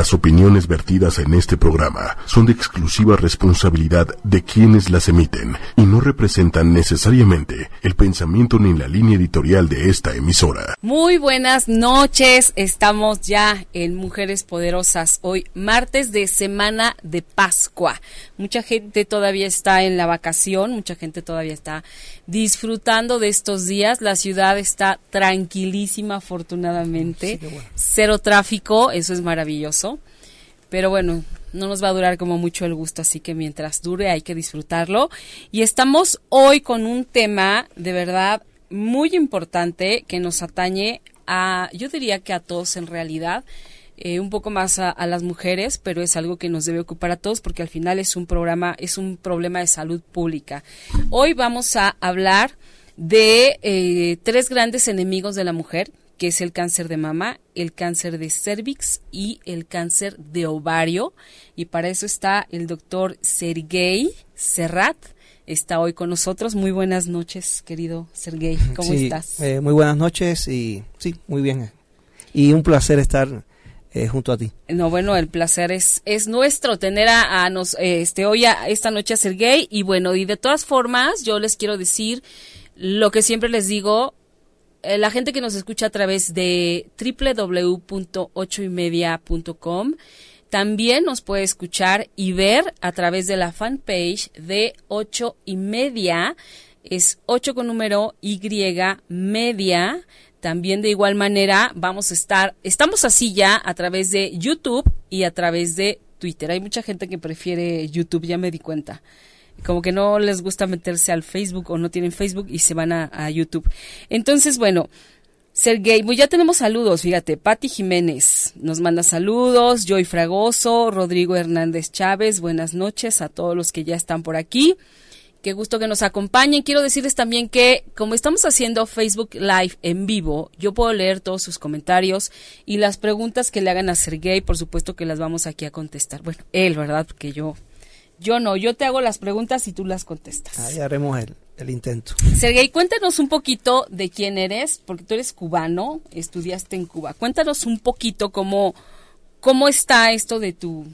Las opiniones vertidas en este programa son de exclusiva responsabilidad de quienes las emiten y no representan necesariamente el pensamiento ni la línea editorial de esta emisora. Muy buenas noches, estamos ya en Mujeres Poderosas, hoy martes de semana de Pascua. Mucha gente todavía está en la vacación, mucha gente todavía está disfrutando de estos días, la ciudad está tranquilísima afortunadamente, cero tráfico, eso es maravilloso pero bueno, no nos va a durar como mucho el gusto, así que mientras dure hay que disfrutarlo. Y estamos hoy con un tema de verdad muy importante que nos atañe a, yo diría que a todos en realidad. Eh, un poco más a, las mujeres, pero es algo que nos debe ocupar a todos porque al final es un programa, es un problema de salud pública. Hoy vamos a hablar de eh, tres grandes enemigos de la mujer que es el cáncer de mama, el cáncer de cervix y el cáncer de ovario. Y para eso está el doctor Sergey Serrat. Está hoy con nosotros. Muy buenas noches, querido Sergey. ¿Cómo estás? Eh, muy buenas noches y sí, muy bien. Y un placer estar eh, junto a ti. No, bueno, el placer es, es nuestro tener a, nos, este, hoy a, esta noche a Sergey. Y bueno, y de todas formas, yo les quiero decir lo que siempre les digo, eh, la gente que nos escucha a través de www.ochoymedia.com también nos puede escuchar y ver a través de la fanpage de ocho y media. Es 8 con número Y media. También de igual manera vamos a estar, estamos así ya a través de YouTube y a través de Twitter. Hay mucha gente que prefiere YouTube, ya me di cuenta como que no les gusta meterse al Facebook o no tienen Facebook y se van a, YouTube. Entonces, bueno, Sergey, pues ya tenemos saludos, fíjate, Patti Jiménez nos manda saludos, Joy Fragoso, Rodrigo Hernández Chávez, buenas noches a todos los que ya están por aquí. Qué gusto que nos acompañen. Quiero decirles también que como estamos haciendo Facebook Live en vivo, yo puedo leer todos sus comentarios y las preguntas que le hagan a Sergey, por supuesto que las vamos aquí a contestar. Bueno, él, ¿verdad? Porque yo yo no, yo te hago las preguntas y tú las contestas. Ahí haremos el, el intento. Sergey, cuéntanos un poquito de quién eres, porque tú eres cubano, estudiaste en Cuba. Cuéntanos un poquito cómo, cómo está esto de tu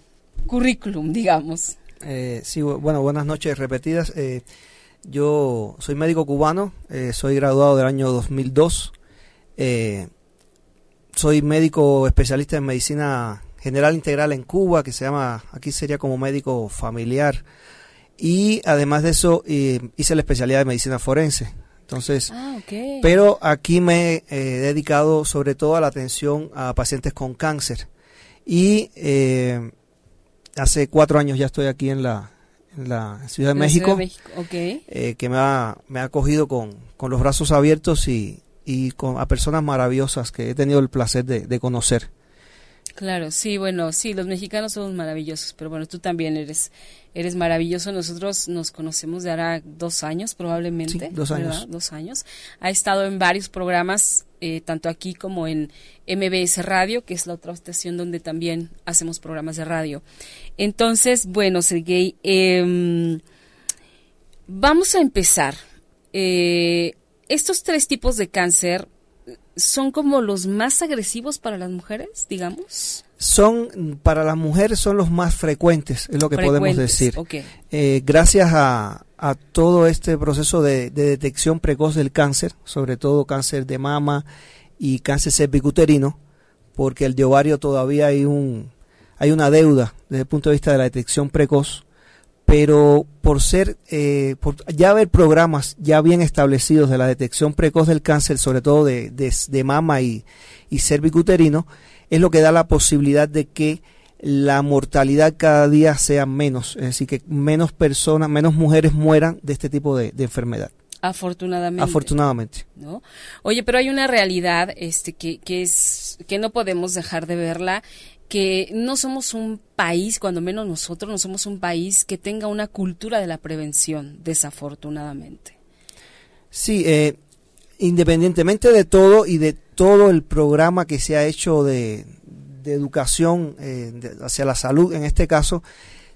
currículum, digamos. Eh, sí, bueno, buenas noches repetidas. Eh, yo soy médico cubano, eh, soy graduado del año 2002. soy médico especialista en medicina general integral en Cuba, que se llama, aquí sería como médico familiar. Y además de eso, eh, hice la especialidad de medicina forense. Entonces, ah, pero aquí me he dedicado sobre todo a la atención a pacientes con cáncer. Y eh, hace cuatro años ya estoy aquí en la, Ciudad de México, eh, que me ha, me ha acogido con, con los brazos abiertos y, y con, a personas maravillosas que he tenido el placer de, de conocer. Claro, sí, bueno, sí, los mexicanos somos maravillosos, pero bueno, tú también eres, eres maravilloso. Nosotros nos conocemos de ahora dos años probablemente. dos años. Dos años. Ha estado en varios programas, eh, tanto aquí como en MBS Radio, que es la otra estación donde también hacemos programas de radio. Entonces, bueno, Sergey, eh, vamos a empezar. Eh, estos tres tipos de cáncer son como los más agresivos para las mujeres, digamos? Son, para las mujeres son los más frecuentes, es lo que podemos decir. Eh, gracias a, a, todo este proceso de, detección precoz del cáncer, sobre todo cáncer de mama y cáncer cervicuterino, porque el de ovario todavía hay un hay una deuda desde el punto de vista de la detección precoz. Pero por ser, eh, por ya haber programas ya bien establecidos de la detección precoz del cáncer, sobre todo de, de, mama y, y cervicuterino, es lo que da la posibilidad de que la mortalidad cada día sea menos, es decir, que menos personas, menos mujeres mueran de este tipo de, de enfermedad. Afortunadamente. Afortunadamente. ¿no? Oye, pero hay una realidad este, que, que, es, que no podemos dejar de verla que no somos un país, cuando menos nosotros, no somos un país que tenga una cultura de la prevención, desafortunadamente. Sí, eh, independientemente de todo y de todo el programa que se ha hecho de, educación eh, hacia la salud, en este caso,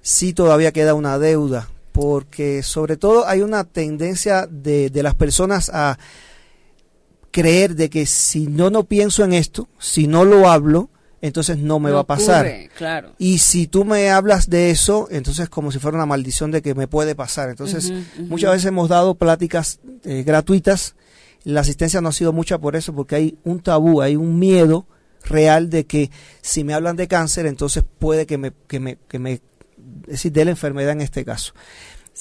sí todavía queda una deuda, porque sobre todo hay una tendencia de, de las personas a creer de que si no, no pienso en esto, si no lo hablo, entonces no me va a pasar. claro. Y si tú me hablas de eso, entonces como si fuera una maldición de que me puede pasar. Entonces, muchas veces hemos dado pláticas eh, gratuitas. La asistencia no ha sido mucha por eso, porque hay un tabú, hay un miedo real de que si me hablan de cáncer, entonces puede que me, que me, que me es decir, de la enfermedad en este caso.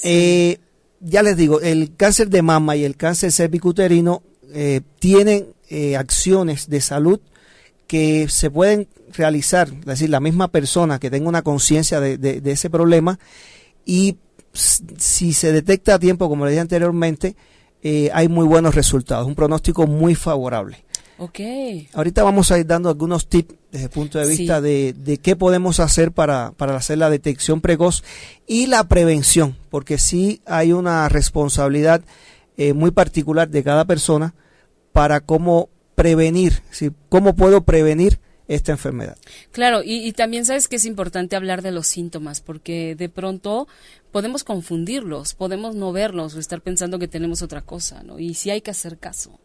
Eh, ya les digo, el cáncer de mama y el cáncer cervicuterino eh, tienen eh, acciones de salud que se pueden realizar, es decir, la misma persona que tenga una conciencia de, ese problema y si se detecta a tiempo, como le dije anteriormente, eh, hay muy buenos resultados, un pronóstico muy favorable. Ok. Ahorita vamos a ir dando algunos tips desde el punto de vista de, de, qué podemos hacer para, para hacer la detección precoz y la prevención, porque sí hay una responsabilidad eh, muy particular de cada persona para cómo prevenir, ¿cómo puedo prevenir esta enfermedad? Claro, y, también sabes que es importante hablar de los síntomas, porque de pronto podemos confundirlos, podemos no verlos o estar pensando que tenemos otra cosa, ¿no? Y sí hay que hacer caso.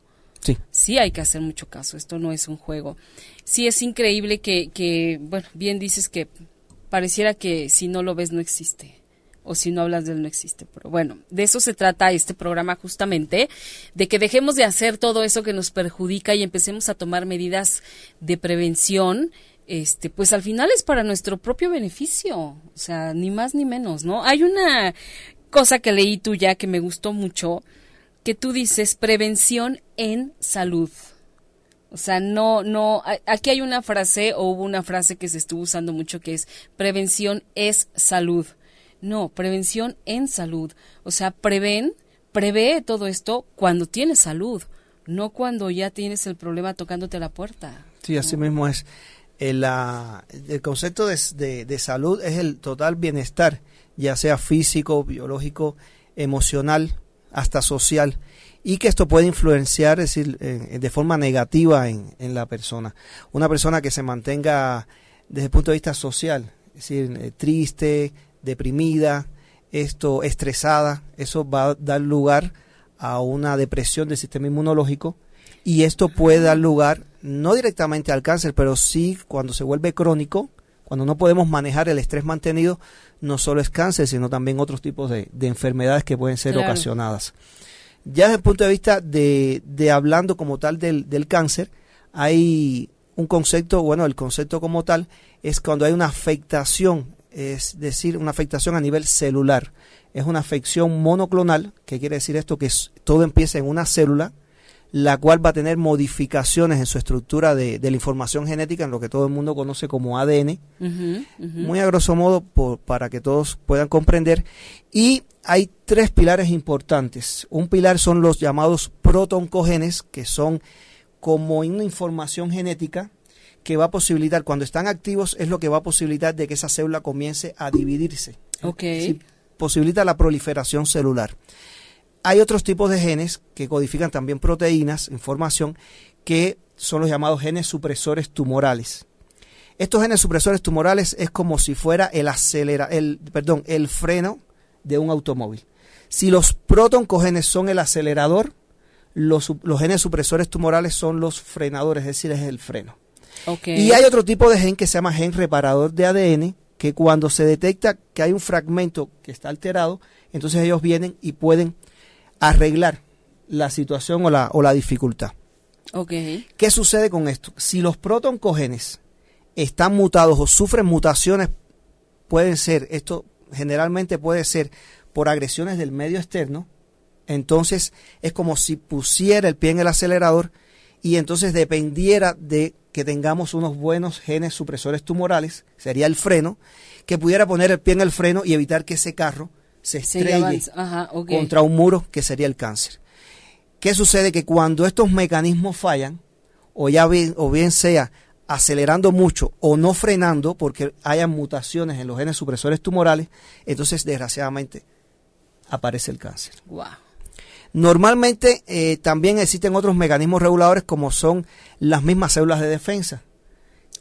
Sí. Sí hay que hacer mucho caso, esto no es un juego. Sí es increíble que, que bueno, bien dices que pareciera que si no lo ves no existe o si no hablas de él no existe. Pero bueno, de eso se trata este programa justamente, de que dejemos de hacer todo eso que nos perjudica y empecemos a tomar medidas de prevención. Este, pues al final es para nuestro propio beneficio, o sea, ni más ni menos, ¿no? Hay una cosa que leí tú ya que me gustó mucho, que tú dices prevención en salud. O sea, no, no, aquí hay una frase o hubo una frase que se estuvo usando mucho que es prevención es salud. No, prevención en salud. O sea, prevén, prevé todo esto cuando tienes salud, no cuando ya tienes el problema tocándote la puerta. Sí, así mismo es. El, el concepto de, de, salud es el total bienestar, ya sea físico, biológico, emocional, hasta social, y que esto puede influenciar, es decir, de forma negativa en, en, la persona. Una persona que se mantenga desde el punto de vista social, es decir, eh, triste, deprimida, esto estresada, eso va a dar lugar a una depresión del sistema inmunológico y esto puede dar lugar no directamente al cáncer, pero sí cuando se vuelve crónico, cuando no podemos manejar el estrés mantenido, no solo es cáncer, sino también otros tipos de, enfermedades que pueden ser ocasionadas. Ya desde el punto de vista de, de hablando como tal del, del cáncer, hay un concepto, bueno, el concepto como tal es cuando hay una afectación es decir, una afectación a nivel celular. Es una afección monoclonal, que quiere decir esto que todo empieza en una célula, la cual va a tener modificaciones en su estructura de, la información genética, en lo que todo el mundo conoce como ADN, muy a grosso modo para que todos puedan comprender. Y hay tres pilares importantes. Un pilar son los llamados protoncogenes, que son como una información genética que va a posibilitar, cuando están activos, es lo que va a posibilitar de que esa célula comience a dividirse. Ok. posibilita la proliferación celular. Hay otros tipos de genes que codifican también proteínas, información, que son los llamados genes supresores tumorales. Estos genes supresores tumorales es como si fuera el acelera, el, perdón, el freno de un automóvil. Si los protoncogenes son el acelerador, los, los genes supresores tumorales son los frenadores, es decir, es el freno. Y hay otro tipo de gen que se llama gen reparador de ADN, que cuando se detecta que hay un fragmento que está alterado, entonces ellos vienen y pueden arreglar la situación o la, o la dificultad. Okay. ¿Qué sucede con esto? Si los protoncogenes están mutados o sufren mutaciones, pueden ser, esto generalmente puede ser por agresiones del medio externo, entonces es como si pusiera el pie en el acelerador y entonces dependiera de que tengamos unos buenos genes supresores tumorales, sería el freno, que pudiera poner el pie en el freno y evitar que ese carro se estrelle contra un muro, que sería el cáncer. ¿Qué sucede? Que cuando estos mecanismos fallan, o ya bien, o bien sea acelerando mucho o no frenando, porque haya mutaciones en los genes supresores tumorales, entonces desgraciadamente aparece el cáncer. Normalmente eh, también existen otros mecanismos reguladores como son las mismas células de defensa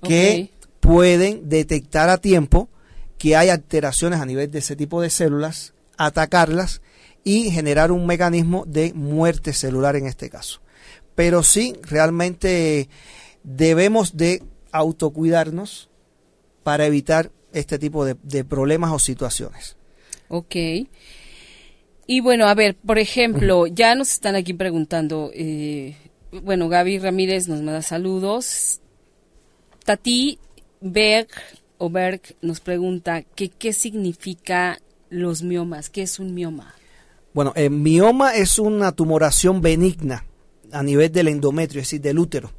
que pueden detectar a tiempo que hay alteraciones a nivel de ese tipo de células, atacarlas y generar un mecanismo de muerte celular en este caso. Pero sí, realmente debemos de autocuidarnos para evitar este tipo de, problemas o situaciones. Ok. Y bueno, a ver, por ejemplo, ya nos están aquí preguntando, eh, bueno, Gaby Ramírez nos manda saludos. Tati Berg o Berg nos pregunta que qué significa los miomas, qué es un mioma. Bueno, el mioma es una tumoración benigna a nivel del endometrio, es decir, del útero.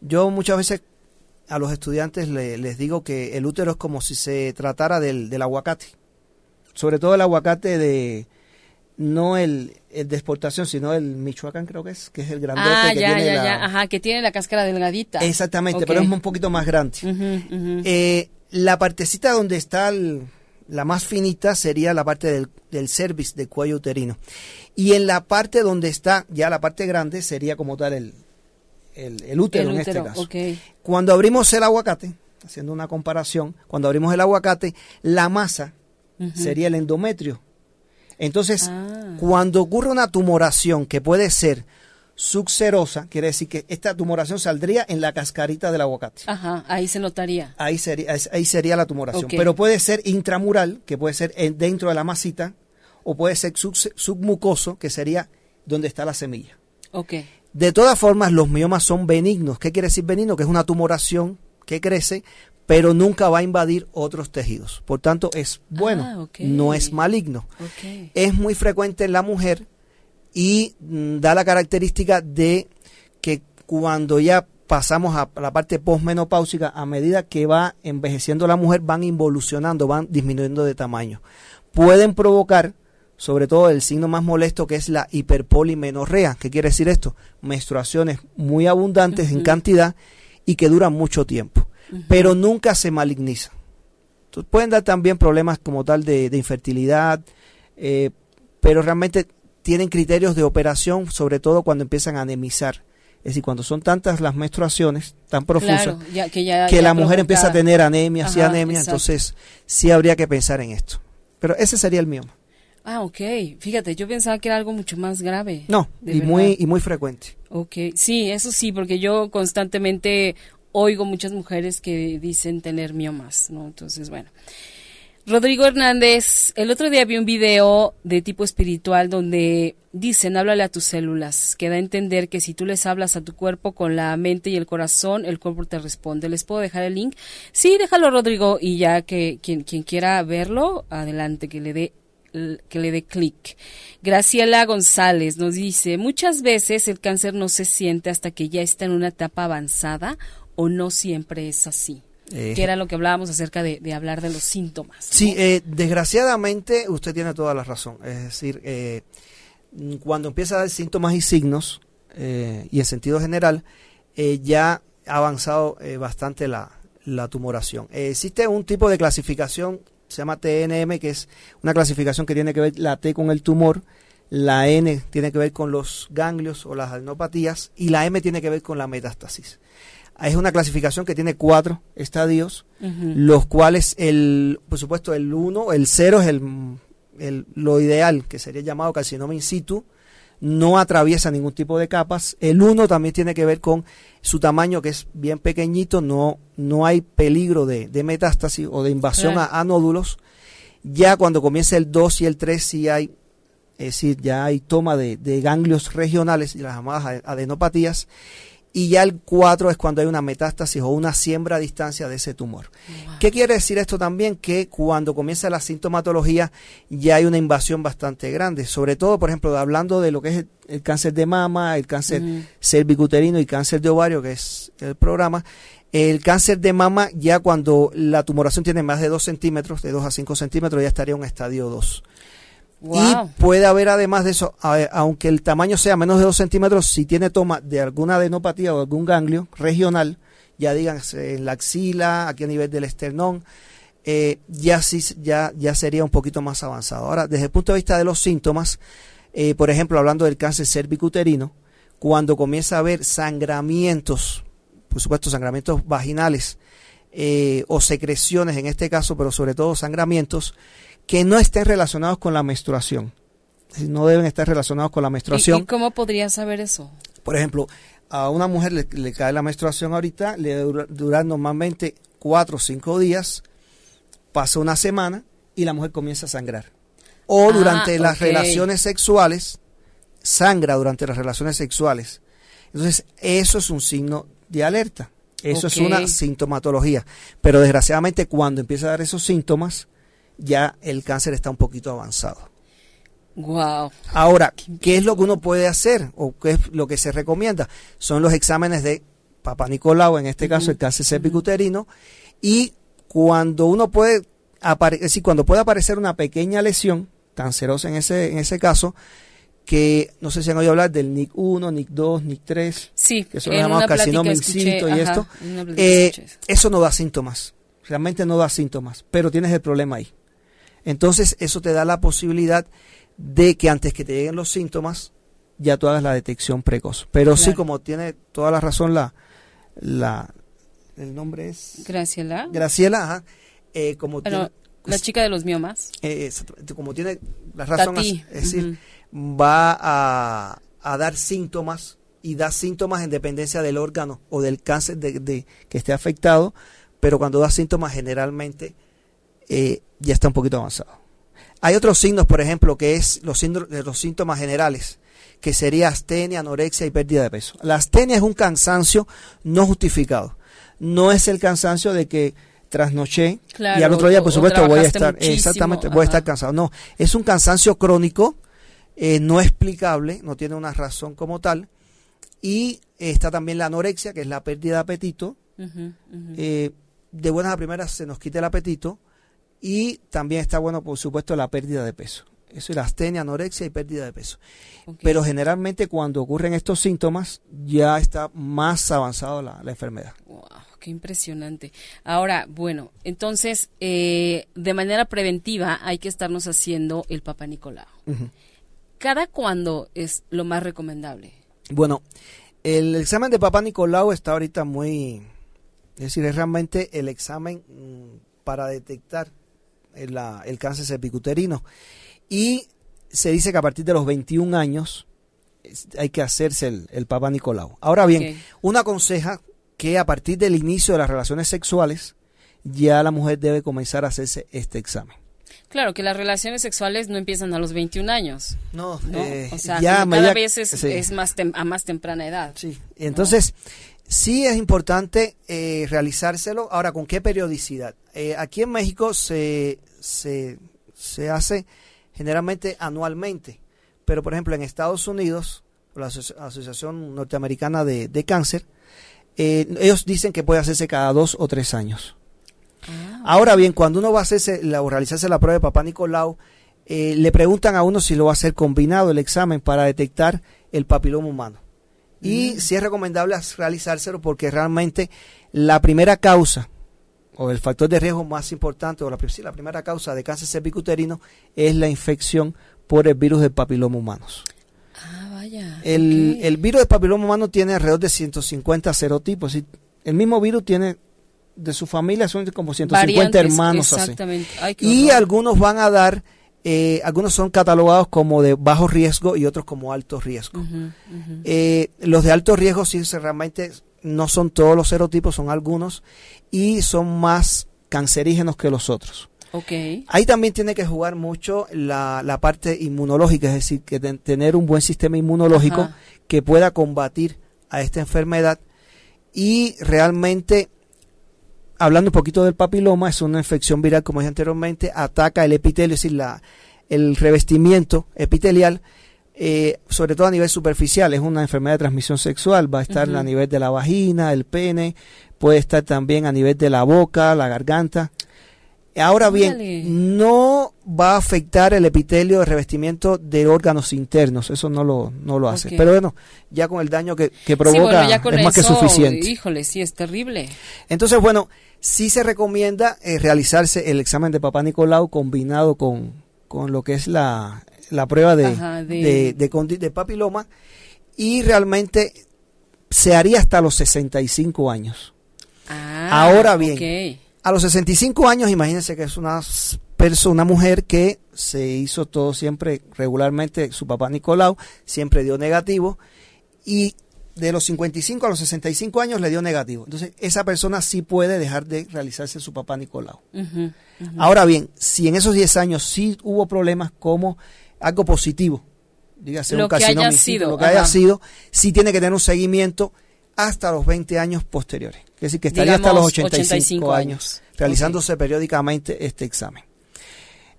Yo muchas veces a los estudiantes les digo que el útero es como si se tratara del, aguacate. Sobre todo el aguacate de, no el, de exportación, sino el Michoacán creo que es, que es el grandote ah, que tiene la... Ajá, que tiene la cáscara delgadita. Exactamente, pero es un poquito más grande. Eh, la partecita donde está la más finita sería la parte del, del cervix, del cuello uterino. Y en la parte donde está ya la parte grande sería como tal el, el, útero en este caso. Cuando abrimos el aguacate, haciendo una comparación, cuando abrimos el aguacate, la masa sería el endometrio. Entonces, ah. cuando ocurre una tumoración que puede ser subserosa, quiere decir que esta tumoración saldría en la cascarita del aguacate. Ajá, ahí se notaría. Ahí sería, ahí sería la tumoración. Pero puede ser intramural, que puede ser dentro de la masita, o puede ser submucoso, que sería donde está la semilla. Okay. De todas formas, los miomas son benignos. ¿Qué quiere decir benigno? Que es una tumoración que crece, pero nunca va a invadir otros tejidos. Por tanto, es bueno, ah, no es maligno. Es muy frecuente en la mujer y mm, da la característica de que cuando ya pasamos a la parte postmenopáusica, a medida que va envejeciendo la mujer, van involucionando, van disminuyendo de tamaño. Pueden provocar sobre todo el signo más molesto que es la hiperpolimenorrea. ¿Qué quiere decir esto? Menstruaciones muy abundantes en cantidad y que duran mucho tiempo, pero nunca se maligniza. Entonces, pueden dar también problemas como tal de, infertilidad, eh, pero realmente tienen criterios de operación, sobre todo cuando empiezan a anemizar. Es decir, cuando son tantas las menstruaciones, tan profusas, que, la mujer empieza a tener anemia, y anemia, entonces sí habría que pensar en esto. Pero ese sería el mioma. Ah, ok. Fíjate, yo pensaba que era algo mucho más grave. No, y muy, y muy frecuente. Ok, sí, eso sí, porque yo constantemente oigo muchas mujeres que dicen tener miomas, ¿no? Entonces, bueno. Rodrigo Hernández, el otro día vi un video de tipo espiritual donde dicen, háblale a tus células, que da a entender que si tú les hablas a tu cuerpo con la mente y el corazón, el cuerpo te responde. ¿Les puedo dejar el link? Sí, déjalo Rodrigo y ya que quien, quien quiera verlo, adelante, que le dé que le dé clic. Graciela González nos dice, muchas veces el cáncer no se siente hasta que ya está en una etapa avanzada o no siempre es así. Que era lo que hablábamos acerca de, hablar de los síntomas. Sí, eh, desgraciadamente usted tiene toda la razón. Es decir, eh, cuando empieza a dar síntomas y signos, eh, y en sentido general, ya ha avanzado bastante la, la tumoración. existe un tipo de clasificación se llama TNM, que es una clasificación que tiene que ver la T con el tumor, la N tiene que ver con los ganglios o las adenopatías y la M tiene que ver con la metástasis. Es una clasificación que tiene cuatro estadios, los cuales, el, por supuesto, el 1, el 0 es el, lo ideal, que sería llamado carcinoma in situ, no atraviesa ningún tipo de capas. El 1 también tiene que ver con su tamaño, que es bien pequeñito, no, no hay peligro de, metástasis o de invasión a, nódulos. Ya cuando comienza el 2 y el 3 sí hay, es decir, ya hay toma de, de ganglios regionales y las llamadas adenopatías y ya el 4 es cuando hay una metástasis o una siembra a distancia de ese tumor. ¿Qué quiere decir esto también? Que cuando comienza la sintomatología ya hay una invasión bastante grande, sobre todo, por ejemplo, hablando de lo que es el, cáncer de mama, el cáncer cervicuterino y cáncer de ovario, que es el programa. El cáncer de mama, ya cuando la tumoración tiene más de 2 centímetros, de 2 a 5 centímetros, ya estaría en un estadio 2. Y puede haber además de eso, aunque el tamaño sea menos de 2 centímetros, si tiene toma de alguna adenopatía o algún ganglio regional, ya digan en la axila, aquí a nivel del esternón, eh, ya, sí, ya, ya sería un poquito más avanzado. Ahora, desde el punto de vista de los síntomas, eh, por ejemplo, hablando del cáncer cervicuterino, cuando comienza a haber sangramientos, por supuesto sangramientos vaginales eh, o secreciones en este caso, pero sobre todo sangramientos, que no estén relacionados con la menstruación. No deben estar relacionados con la menstruación. ¿Y, cómo podría saber eso? Por ejemplo, a una mujer le, cae la menstruación ahorita, le dura, normalmente cuatro o cinco días, pasa una semana y la mujer comienza a sangrar. O ah, durante las relaciones sexuales, sangra durante las relaciones sexuales. Entonces, eso es un signo de alerta. Eso es una sintomatología. Pero desgraciadamente cuando empieza a dar esos síntomas, ya el cáncer está un poquito avanzado. Wow. Ahora, ¿qué es lo que uno puede hacer o qué es lo que se recomienda? Son los exámenes de Papa Nicolau, en este caso el cáncer cervicuterino, y cuando uno puede aparecer, cuando puede aparecer una pequeña lesión cancerosa en ese, en ese caso, que no sé si han oído hablar del NIC 1, NIC 2, NIC 3, sí, que son llamados carcinoma y esto, eh, eso no da síntomas, realmente no da síntomas, pero tienes el problema ahí. Entonces eso te da la posibilidad de que antes que te lleguen los síntomas, ya tú hagas la detección precoz. Pero sí, como tiene toda la razón la, la el nombre es Graciela. Graciela, ajá. Eh, como la chica de los miomas. Eh, como tiene la razón, es decir, va a, a, dar síntomas y da síntomas en dependencia del órgano o del cáncer de, que esté afectado, pero cuando da síntomas generalmente eh, ya está un poquito avanzado. Hay otros signos, por ejemplo, que es los, los síntomas generales, que sería astenia, anorexia y pérdida de peso. La astenia es un cansancio no justificado. No es el cansancio de que trasnoché y al otro día, por supuesto, voy a estar, exactamente, voy a estar cansado. No, es un cansancio crónico, eh, no explicable, no tiene una razón como tal. Y está también la anorexia, que es la pérdida de apetito. Eh, de buenas a primeras se nos quita el apetito y también está bueno, por supuesto, la pérdida de peso. Eso es la astenia, anorexia y pérdida de peso. Pero generalmente cuando ocurren estos síntomas ya está más avanzada la, enfermedad. Wow, qué impresionante. Ahora, bueno, entonces eh, de manera preventiva hay que estarnos haciendo el Papa Nicolau. ¿Cada cuándo es lo más recomendable? Bueno, el examen de Papa Nicolau está ahorita muy, es decir, es realmente el examen mm, para detectar el, cáncer cervicuterino. Y se dice que a partir de los 21 años hay que hacerse el, el Papa Nicolau. Ahora bien, una aconseja que a partir del inicio de las relaciones sexuales ya la mujer debe comenzar a hacerse este examen. Claro, que las relaciones sexuales no empiezan a los 21 años. No, eh, o sea, cada vez es, más a más temprana edad. Sí, entonces sí es importante eh, realizárselo. Ahora, ¿con qué periodicidad? Eh, aquí en México se, se, hace generalmente anualmente, pero por ejemplo en Estados Unidos, la Asociación Norteamericana de, Cáncer, eh, ellos dicen que puede hacerse cada dos o tres años. Ah, Ahora bien, cuando uno va a hacerse la, o realizarse la prueba de Papá Nicolau, eh, le preguntan a uno si lo va a hacer combinado el examen para detectar el papiloma humano. Y mm. si es recomendable realizárselo porque realmente la primera causa o el factor de riesgo más importante, o la, la primera causa de cáncer cervicuterino, es la infección por el virus del papiloma humano. Ah, vaya. El, el, virus del papiloma humano tiene alrededor de 150 serotipos. el mismo virus tiene, de su familia son como 150 hermanos. Exactamente. y algunos van a dar, eh, algunos son catalogados como de bajo riesgo y otros como alto riesgo. Eh, los de alto riesgo sí realmente no son todos los serotipos, son algunos y son más cancerígenos que los otros. Okay. Ahí también tiene que jugar mucho la, la parte inmunológica, es decir, que tener un buen sistema inmunológico que pueda combatir a esta enfermedad y realmente, hablando un poquito del papiloma, es una infección viral, como dije anteriormente, ataca el epitelio, es decir, la, el revestimiento epitelial eh, sobre todo a nivel superficial, es una enfermedad de transmisión sexual, va a estar a nivel de la vagina, el pene, puede estar también a nivel de la boca, la garganta. Ahora bien, no va a afectar el epitelio de revestimiento de órganos internos, eso no lo, no lo hace. Pero bueno, ya con el daño que, provoca es más que suficiente. Híjole, sí, es terrible. Entonces, bueno, sí se recomienda eh, realizarse el examen de papá Nicolau combinado con, con lo que es la, la prueba de, de... De, papiloma y realmente se haría hasta los 65 años. Ah, Ahora bien, a los 65 años, imagínense que es una persona, una mujer que se hizo todo siempre regularmente, su papá Nicolau siempre dio negativo y de los 55 a los 65 años le dio negativo. Entonces, esa persona sí puede dejar de realizarse su papá Nicolau. Ahora bien, si en esos 10 años sí hubo problemas como algo positivo, dígase lo un que haya sido, lo que haya sido, sí tiene que tener un seguimiento hasta los 20 años posteriores. Es decir, que estaría hasta los 85, años, realizándose periódicamente este examen.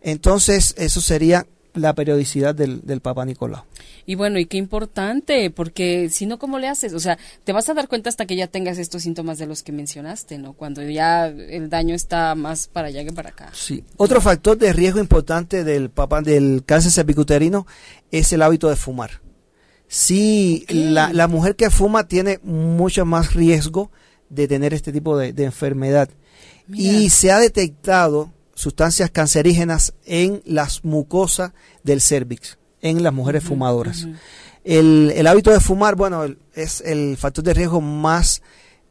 Entonces, eso sería la periodicidad del, del Papa Nicolau. Y bueno, y qué importante, porque si no, ¿cómo le haces? O sea, te vas a dar cuenta hasta que ya tengas estos síntomas de los que mencionaste, ¿no? Cuando ya el daño está más para allá que para acá. Sí. Otro factor de riesgo importante del, papa, del cáncer cervicuterino es el hábito de fumar. Sí, la, la, mujer que fuma tiene mucho más riesgo de tener este tipo de, enfermedad. Y se ha detectado sustancias cancerígenas en las mucosas del cervix, en las mujeres fumadoras. el, el, hábito de fumar, bueno, es el factor de riesgo más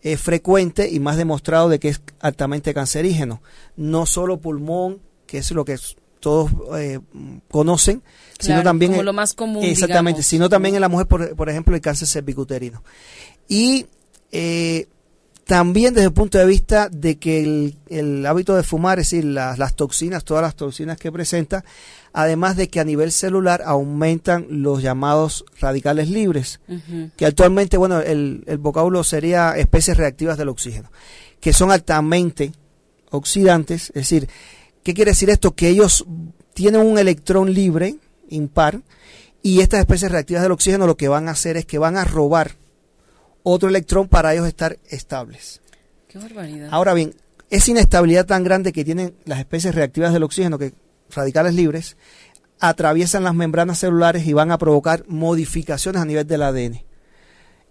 eh, frecuente y más demostrado de que es altamente cancerígeno. No solo pulmón, que es lo que todos eh, conocen, sino también como lo más común, exactamente, sino también en la mujer, por, por ejemplo, el cáncer cervicuterino. Y eh, también desde el punto de vista de que el, hábito de fumar, es decir, las, toxinas, todas las toxinas que presenta, además de que a nivel celular aumentan los llamados radicales libres, que actualmente, bueno, el, el vocablo sería especies reactivas del oxígeno, que son altamente oxidantes, es decir, ¿qué quiere decir esto? Que ellos tienen un electrón libre, impar, y estas especies reactivas del oxígeno lo que van a hacer es que van a robar otro electrón para ellos estar estables. Qué barbaridad. Ahora bien, esa inestabilidad tan grande que tienen las especies reactivas del oxígeno, que radicales libres, atraviesan las membranas celulares y van a provocar modificaciones a nivel del ADN.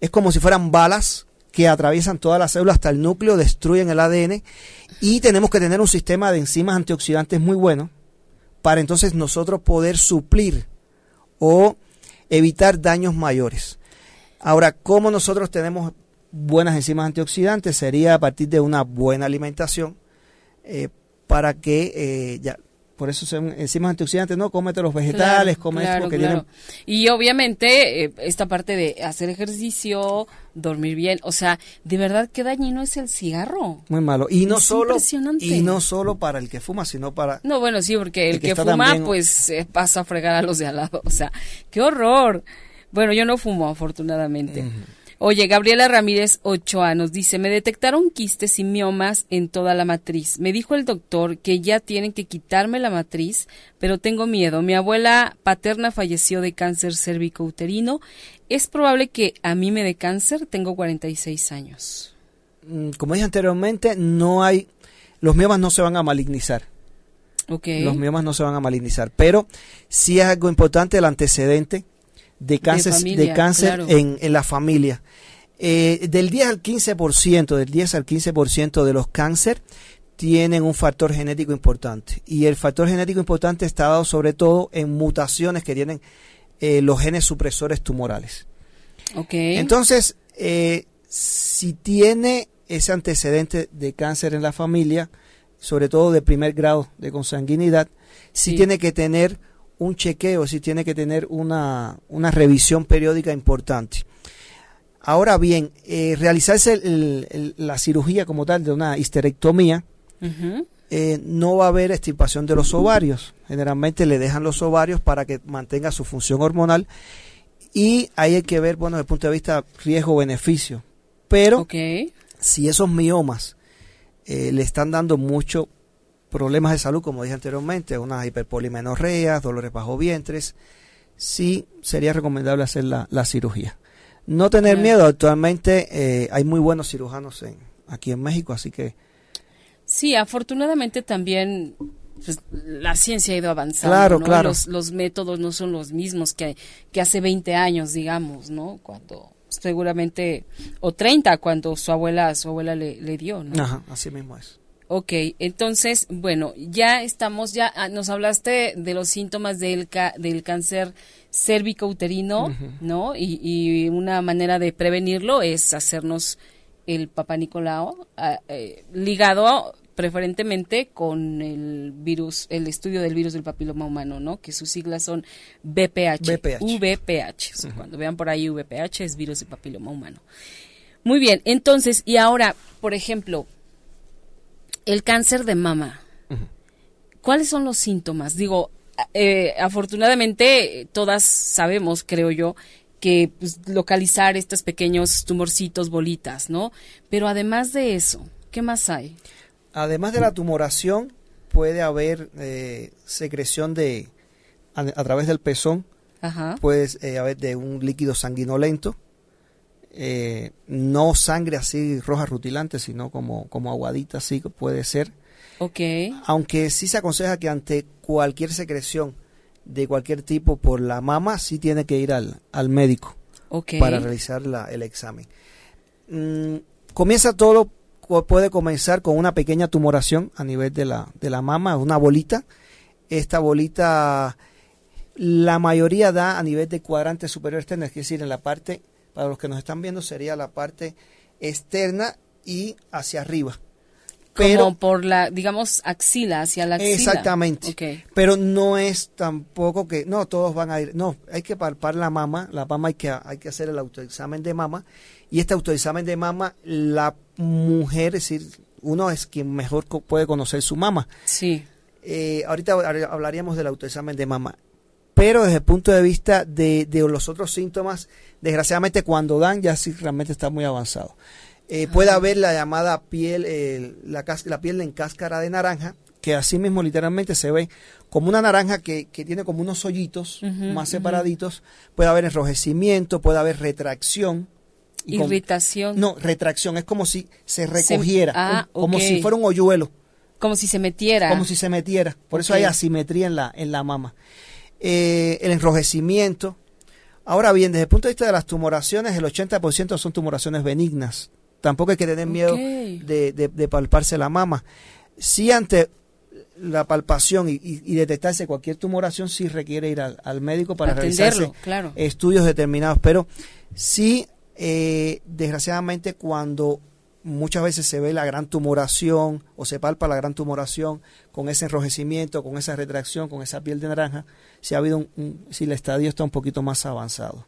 Es como si fueran balas que atraviesan todas las células hasta el núcleo, destruyen el ADN y tenemos que tener un sistema de enzimas antioxidantes muy bueno para entonces nosotros poder suplir o evitar daños mayores. Ahora, ¿cómo nosotros tenemos buenas enzimas antioxidantes? Sería a partir de una buena alimentación eh, para que eh, ya por eso son enzimas antioxidantes, no cómete los vegetales, come porque tienen... Y obviamente eh, esta parte de hacer ejercicio, dormir bien, o sea, de verdad qué dañino es el cigarro. Muy malo. Y no solo y no solo para el que fuma, sino para No, bueno, sí, porque el, que, fuma pues pasa a fregar a los de al lado, o sea, qué horror. Bueno, yo no fumo, afortunadamente. Oye, Gabriela Ramírez Ochoa nos dice, me detectaron quistes y miomas en toda la matriz. Me dijo el doctor que ya tienen que quitarme la matriz, pero tengo miedo. Mi abuela paterna falleció de cáncer cervicouterino. Es probable que a mí me dé cáncer, tengo 46 años. Mm, como dije anteriormente, no hay, los miomas no se van a malignizar. Okay. Los miomas no se van a malignizar, pero sí es algo importante el antecedente de cáncer, de, cáncer en, en, la familia. Eh, del 10 al 15%, del 10 al 15% de los cáncer tienen un factor genético importante. Y el factor genético importante está dado sobre todo en mutaciones que tienen eh, los genes supresores tumorales. Okay. Entonces, eh, si tiene ese antecedente de cáncer en la familia, sobre todo de primer grado de consanguinidad, sí. tiene que tener un chequeo, si tiene que tener una, una revisión periódica importante. Ahora bien, eh, realizarse la cirugía como tal de una histerectomía, eh, no va a haber extirpación de los ovarios. Generalmente le dejan los ovarios para que mantenga su función hormonal y ahí hay que ver, bueno, desde el punto de vista riesgo-beneficio. Pero si esos miomas eh, le están dando mucho problemas de salud, como dije anteriormente, unas hiperpolimenorreas, dolores bajo vientres, sí sería recomendable hacer la, cirugía. No tener miedo, actualmente eh, hay muy buenos cirujanos en, aquí en México, así que... Sí, afortunadamente también pues, la ciencia ha ido avanzando. Claro, claro. Los, los, métodos no son los mismos que, que hace 20 años, digamos, ¿no? Cuando seguramente, o 30, cuando su abuela, su abuela le, le dio, ¿no? Ajá, así mismo es. Ok, entonces, bueno, ya estamos, ya ah, nos hablaste de los síntomas del, del cáncer cérvico-uterino, ¿no? Y, una manera de prevenirlo es hacernos el papá Nicolau ah, eh, ligado preferentemente con el virus, el estudio del virus del papiloma humano, ¿no? Que sus siglas son BPH, VPH. Cuando vean por ahí VPH es virus del papiloma humano. Muy bien, entonces, y ahora, por ejemplo, el cáncer de mama. ¿Cuáles son los síntomas? Digo, eh, afortunadamente todas sabemos, creo yo, que pues, localizar estos pequeños tumorcitos, bolitas, ¿no? Pero además de eso, ¿qué más hay? Además de la tumoración, puede haber eh, secreción de a, través del pezón, Ajá. puede eh, haber de un líquido sanguinolento, eh, no sangre así roja rutilante, sino como, como aguadita, así puede ser. Ok. Aunque sí se aconseja que ante cualquier secreción de cualquier tipo por la mama, sí tiene que ir al, al médico para realizar el examen. Mm, comienza todo puede comenzar con una pequeña tumoración a nivel de la, de la mama, una bolita. Esta bolita, la mayoría da a nivel de cuadrante superior externo, es decir, en la parte, para los que nos están viendo, sería la parte externa y hacia arriba. Pero, Como por la, digamos, axila, hacia la axila. Exactamente. Pero no es tampoco que, no, todos van a ir, no, hay que palpar la mama, la mama hay que, hay que hacer el autoexamen de mama, y este autoexamen de mama, la mujer, es decir, uno es quien mejor puede conocer su mama. Sí. Eh, ahorita hablaríamos del autoexamen de mama. Pero desde el punto de vista de, los otros síntomas, desgraciadamente cuando dan ya sí realmente está muy avanzado. Eh, puede haber la llamada piel, la, la, piel en cáscara de naranja, que así mismo literalmente se ve como una naranja que, tiene como unos hoyitos más separaditos. Puede haber enrojecimiento, puede haber retracción. Irritación. no, retracción, es como si se recogiera, ah, como si fuera un hoyuelo. Como si se metiera. Como si se metiera. Por eso hay asimetría en la, en la mama. Eh, el enrojecimiento. Ahora bien, desde el punto de vista de las tumoraciones, el 80% son tumoraciones benignas. Tampoco hay que tener miedo de, palparse la mama. Si ante la palpación y, detectarse cualquier tumoración, sí requiere ir al, médico para realizarse estudios determinados. Pero sí eh, desgraciadamente cuando muchas veces se ve la gran tumoración o se palpa la gran tumoración con ese enrojecimiento, con esa retracción, con esa piel de naranja, si ha habido un, si el estadio está un poquito más avanzado.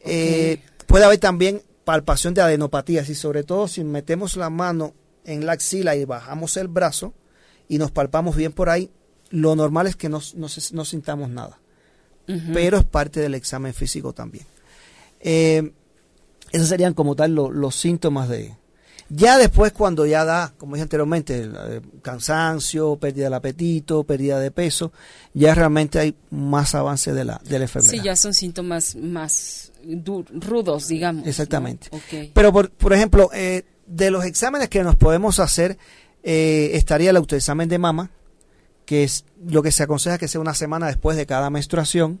Eh, puede haber también palpación de adenopatías y sobre todo si metemos la mano en la axila y bajamos el brazo y nos palpamos bien por ahí, lo normal es que no, no, sintamos nada. Pero es parte del examen físico también. Eh, esos serían como tal los síntomas de... Ya después cuando ya da, como dije anteriormente, eh, cansancio, pérdida del apetito, pérdida de peso, ya realmente hay más avance de la, de la enfermedad. Sí, ya son síntomas más rudos, digamos. Exactamente. Pero, por, por ejemplo, eh, de los exámenes que nos podemos hacer, eh, estaría el autoexamen de mama, que es lo que se aconseja que sea una semana después de cada menstruación.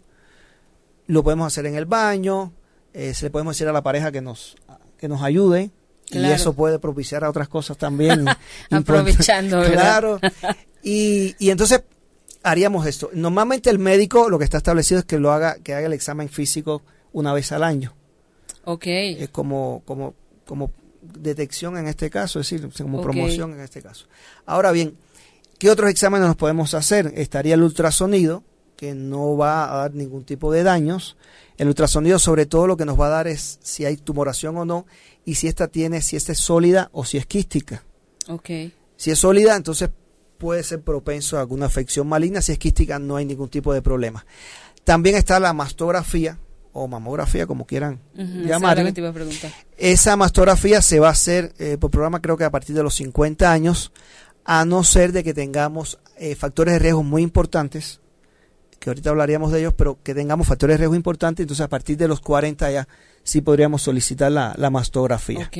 Lo podemos hacer en el baño, eh, se le podemos decir a la pareja que nos, que nos ayude. Y eso puede propiciar a otras cosas también. Aprovechando, Claro. Y, y entonces haríamos esto. Normalmente el médico lo que está establecido es que lo haga, que haga el examen físico una vez al año. Ok. Es como, como, como detección en este caso, es decir, como promoción en este caso. Ahora bien, ¿qué otros exámenes nos podemos hacer? Estaría el ultrasonido, que no va a dar ningún tipo de daños. El ultrasonido sobre todo lo que nos va a dar es si hay tumoración o no y si esta tiene, si esta es sólida o si es quística. Okay. Si es sólida, entonces puede ser propenso a alguna afección maligna. Si es quística, no hay ningún tipo de problema. También está la mastografía o mamografía, como quieran llamarla. Esa mastografía se va a hacer eh, por programa creo que a partir de los 50 años, a no ser de que tengamos eh, factores de riesgo muy importantes que ahorita hablaríamos de ellos, pero que tengamos factores de riesgo importantes, entonces a partir de los 40 ya sí podríamos solicitar la, mastografía.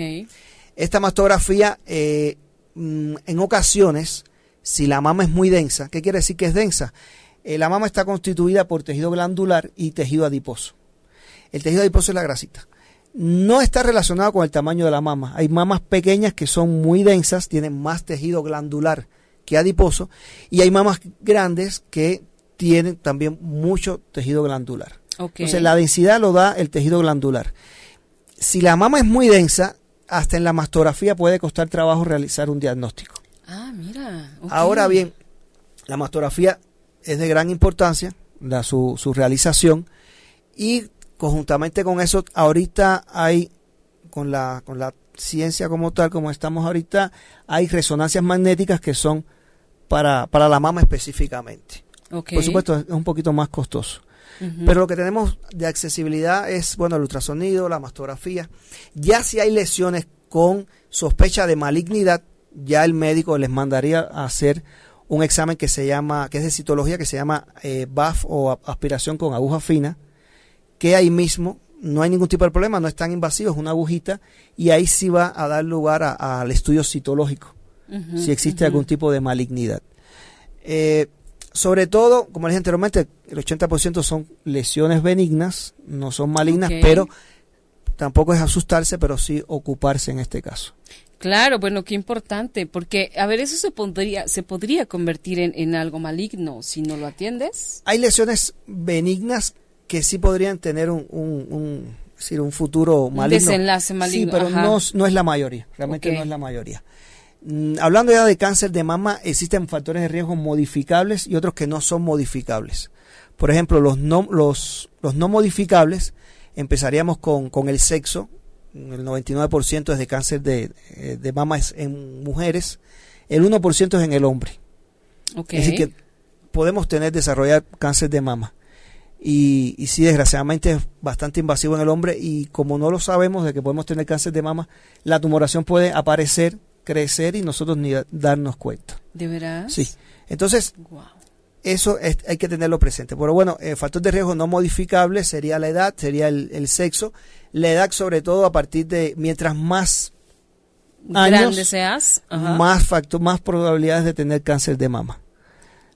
Esta mastografía, eh, mm, en ocasiones, si la mama es muy densa, ¿qué quiere decir que es densa? Eh, la mama está constituida por tejido glandular y tejido adiposo. El tejido adiposo es la grasita. No está relacionado con el tamaño de la mama. Hay mamas pequeñas que son muy densas, tienen más tejido glandular que adiposo, y hay mamas grandes que tienen también mucho tejido glandular. Entonces la densidad lo da el tejido glandular. Si la mama es muy densa, hasta en la mastografía puede costar trabajo realizar un diagnóstico. Ah, mira. Ahora bien, la mastografía es de gran importancia, la, su, su realización, y conjuntamente con eso, ahorita hay, con la, con la ciencia como tal, como estamos ahorita, hay resonancias magnéticas que son para, para la mama específicamente. Por supuesto, es un poquito más costoso. Pero lo que tenemos de accesibilidad es, bueno, el ultrasonido, la mastografía. Ya si hay lesiones con sospecha de malignidad, ya el médico les mandaría a hacer un examen que se llama, que es de citología, que se llama eh, BAF o aspiración con aguja fina, que ahí mismo no hay ningún tipo de problema, no es tan invasivo, es una agujita, y ahí sí va a dar lugar al estudio citológico, si existe algún tipo de malignidad. Eh, sobre todo, como les dije anteriormente, el 80% son lesiones benignas, no son malignas, pero tampoco es asustarse, pero sí ocuparse en este caso. Claro, bueno, qué importante, porque, a ver, eso se podría, se podría convertir en, algo maligno si no lo atiendes. Hay lesiones benignas que sí podrían tener un, un, un futuro maligno. desenlace maligno. Sí, pero no, no, es la mayoría, realmente no es la mayoría. Mm, hablando ya de cáncer de mama, existen factores de riesgo modificables y otros que no son modificables. Por ejemplo, los no, los, los no modificables, empezaríamos con, con el sexo, el 99% es de cáncer de, eh, de mama en mujeres, el 1% es en el hombre. Es decir, que podemos tener, desarrollar cáncer de mama. Y, y sí, desgraciadamente es bastante invasivo en el hombre y como no lo sabemos de que podemos tener cáncer de mama, la tumoración puede aparecer crecer y nosotros ni darnos cuenta. ¿De veras? Sí. Entonces, eso hay que tenerlo presente. Pero bueno, el factor de riesgo no modificable sería la edad, sería el, sexo. La edad sobre todo a partir de, mientras más grande seas, más factor, más probabilidades de tener cáncer de mama.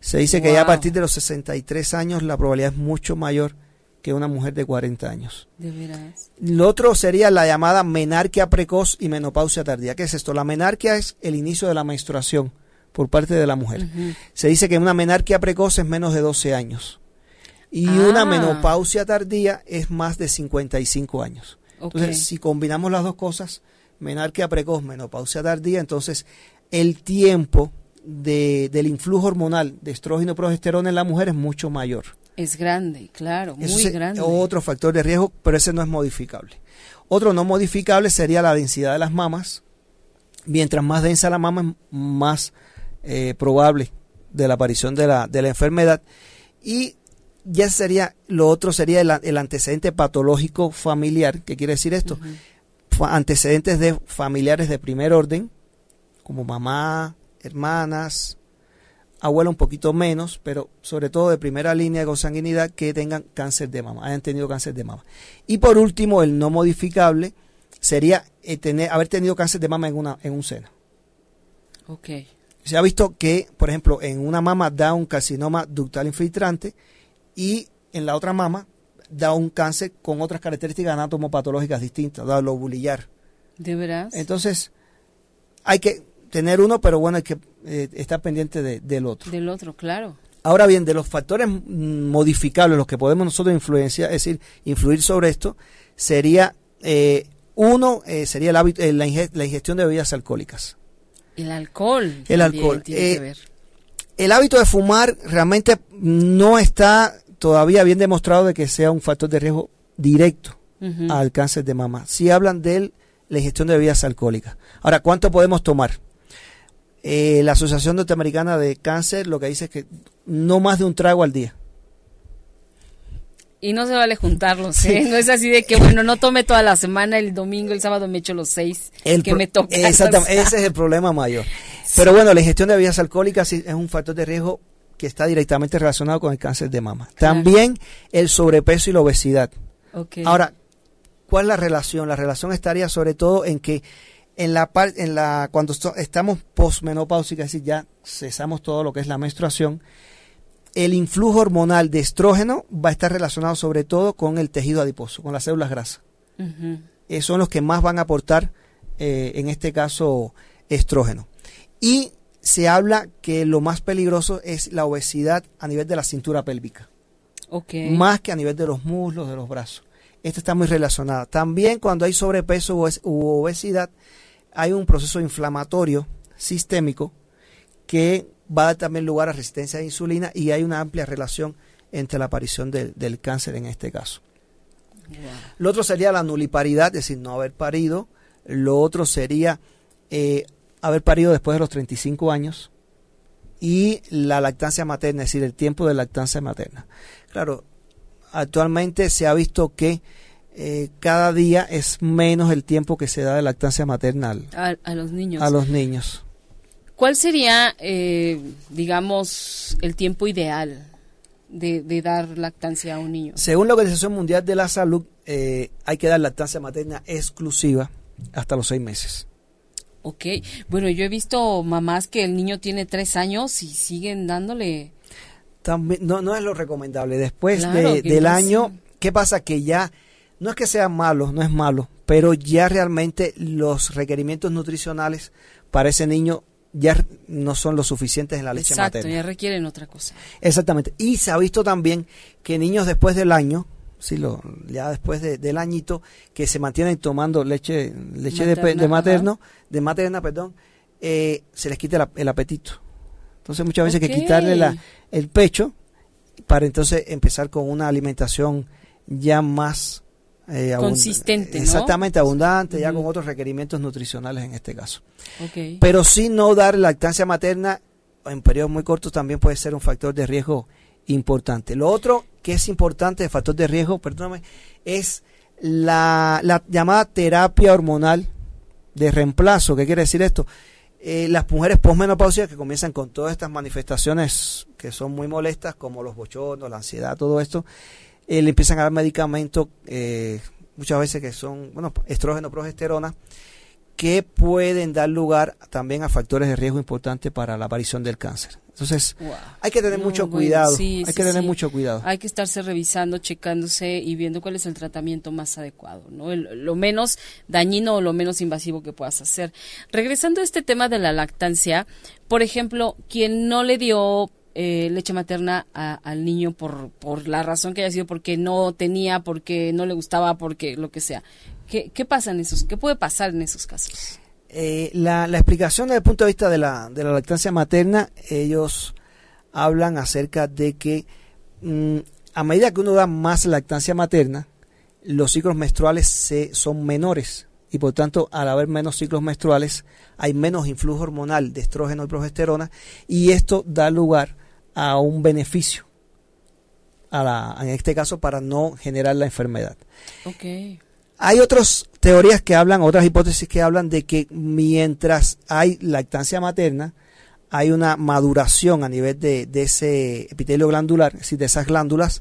Se dice que ya a partir de los 63 años la probabilidad es mucho mayor que una mujer de 40 años. ¿De veras? Lo otro sería la llamada menarquia precoz y menopausia tardía. ¿Qué es esto? La menarquia es el inicio de la menstruación por parte de la mujer. Se dice que una menarquia precoz es menos de 12 años y una ah. menopausia tardía es más de 55 años. Entonces, si combinamos las dos cosas, menarquia precoz, menopausia tardía, entonces el tiempo de, del influjo hormonal de estrógeno y progesterona en la mujer es mucho mayor. Es grande, claro, muy grande. Otro factor de riesgo, pero ese no es modificable. Otro no modificable sería la densidad de las mamas. Mientras más densa la mama, más eh, probable de la aparición de la, de la enfermedad. Y ya sería, lo otro sería el, antecedente patológico familiar. ¿Qué quiere decir esto? Antecedentes de familiares de primer orden, como mamá, hermanas, abuela un poquito menos, pero sobre todo de primera línea de consanguinidad que tengan cáncer de mama, hayan tenido cáncer de mama. Y por último, el no modificable sería eh, tener, haber tenido cáncer de mama en, una, en un seno. Ok. Se ha visto que, por ejemplo, en una mama da un carcinoma ductal infiltrante y en la otra mama da un cáncer con otras características anatomopatológicas distintas, da lobulillar. ¿De verdad? Entonces, hay que tener uno, pero bueno, hay que eh, estar pendiente del otro. Del otro, claro. Ahora bien, de los factores modificables, los que podemos nosotros influenciar, es decir, influir sobre esto, sería eh, uno, eh, sería el hábito, la, ingestión de bebidas alcohólicas. El alcohol. El alcohol. El hábito de fumar realmente no está todavía bien demostrado de que sea un factor de riesgo directo al cáncer de mama. Si hablan de la ingestión de bebidas alcohólicas. Ahora, ¿cuánto podemos tomar? Eh, la Asociación Norteamericana de Cáncer lo que dice es que no más de un trago al día. Y no se vale juntarlos, ¿eh? No es así de que, bueno, no tome toda la semana, el domingo, el sábado me echo los seis el que me toca. Exactamente, ese es el problema mayor. Pero bueno, la ingestión de bebidas alcohólicas es un factor de riesgo que está directamente relacionado con el cáncer de mama. También el sobrepeso y la obesidad. Ahora, ¿cuál es la relación? La relación estaría sobre todo en que en la en la cuando estamos posmenopáusicas, es decir, ya cesamos todo lo que es la menstruación, el influjo hormonal de estrógeno va a estar relacionado sobre todo con el tejido adiposo, con las células grasas. Esos son los que más van a aportar, eh, en este caso, estrógeno. Y se habla que lo más peligroso es la obesidad a nivel de la cintura pélvica. Más que a nivel de los muslos, de los brazos. Esto está muy relacionado. También cuando hay sobrepeso u obesidad, hay un proceso inflamatorio sistémico que va a dar también lugar a resistencia a insulina y hay una amplia relación entre la aparición del cáncer en este caso. Lo otro sería la nuliparidad, es decir, no haber parido. Lo otro sería eh, haber parido después de los 35 años y la lactancia materna, es decir, el tiempo de lactancia materna. Claro, actualmente se ha visto que eh, cada día es menos el tiempo que se da de lactancia maternal a, los niños. A los niños. ¿Cuál sería, eh, digamos, el tiempo ideal de, dar lactancia a un niño? Según la Organización Mundial de la Salud, eh, hay que dar lactancia materna exclusiva hasta los seis meses. Ok, bueno, yo he visto mamás que el niño tiene tres años y siguen dándole... También, no, no es lo recomendable. Después del año, ¿qué pasa? Que ya, no es que sea malo, no es malo, pero ya realmente los requerimientos nutricionales para ese niño ya no son lo suficientes en la leche Exacto, materna. ya requieren otra cosa. Exactamente. Y se ha visto también que niños después del año, sí, lo, ya después del añito, que se mantienen tomando leche, leche de, materno, de materna, perdón, eh, se les quita el apetito. Entonces muchas veces hay que quitarle la, el pecho para entonces empezar con una alimentación ya más eh, consistente, exactamente abundante, ya con otros requerimientos nutricionales en este caso. Pero si no dar lactancia materna en periodos muy cortos también puede ser un factor de riesgo importante. Lo otro que es importante, el factor de riesgo, perdóname, es la, llamada terapia hormonal de reemplazo. ¿Qué quiere decir esto? Eh, las mujeres posmenopáusicas que comienzan con todas estas manifestaciones que son muy molestas, como los bochornos, la ansiedad, todo esto, eh, le empiezan a dar medicamentos, eh, muchas veces que son, bueno, estrógeno, progesterona, que pueden dar lugar también a factores de riesgo importantes para la aparición del cáncer. Entonces, hay que tener mucho cuidado. hay que tener mucho cuidado. Hay que estarse revisando, checándose y viendo cuál es el tratamiento más adecuado, ¿no? lo menos dañino o lo menos invasivo que puedas hacer. Regresando a este tema de la lactancia, por ejemplo, quien no le dio eh, leche materna al niño por, por la razón que haya sido, porque no tenía, porque no le gustaba, porque lo que sea. ¿Qué, qué pasa en esos, qué puede pasar en esos casos? Eh, la, la, explicación desde el punto de vista de la, de la lactancia materna, ellos hablan acerca de que mm, a medida que uno da más lactancia materna, los ciclos menstruales se, son menores y por tanto al haber menos ciclos menstruales hay menos influjo hormonal de estrógeno y progesterona y esto da lugar a un beneficio, a la, en este caso para no generar la enfermedad. Okay. Hay otras teorías que hablan, otras hipótesis que hablan de que mientras hay lactancia materna, hay una maduración a nivel de, ese epitelio glandular, es decir, de esas glándulas,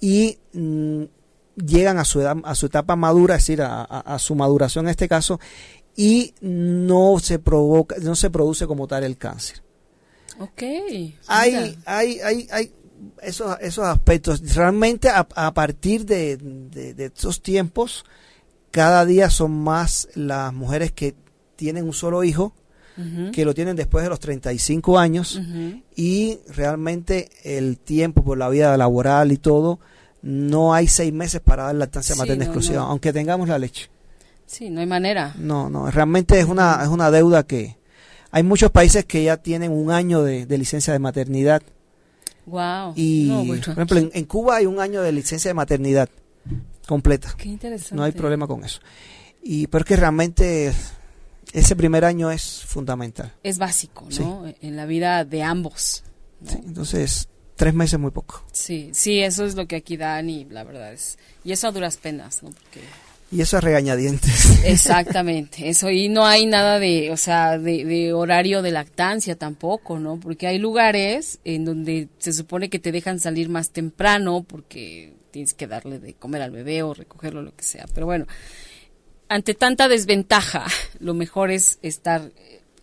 y mm, llegan a su, edad, a su etapa madura, es decir, a, su maduración en este caso, y no se provoca, no se produce como tal el cáncer. Ok. Hay, hay, hay, hay esos, esos aspectos. Realmente a, partir de, de, estos tiempos, cada día son más las mujeres que tienen un solo hijo, que lo tienen después de los 35 años, y realmente el tiempo por la vida laboral y todo, no hay seis meses para dar lactancia materna exclusiva, aunque tengamos la leche. Sí, no hay manera. No, no, realmente es una, es una deuda que, hay muchos países que ya tienen un año de, licencia de maternidad. Wow. Y, por ejemplo, en, Cuba hay un año de licencia de maternidad completa. Qué interesante. No hay problema con eso. Y porque realmente ese primer año es fundamental. Es básico, ¿no? En la vida de ambos. Sí, entonces, tres meses muy poco. Sí, sí, eso es lo que aquí dan y la verdad es... Y eso a duras penas, ¿no? Porque y eso es regañadientes. Exactamente, eso. Y no hay nada de, o sea, de, horario de lactancia tampoco, ¿no? Porque hay lugares en donde se supone que te dejan salir más temprano porque tienes que darle de comer al bebé o recogerlo, lo que sea. Pero bueno, ante tanta desventaja, lo mejor es estar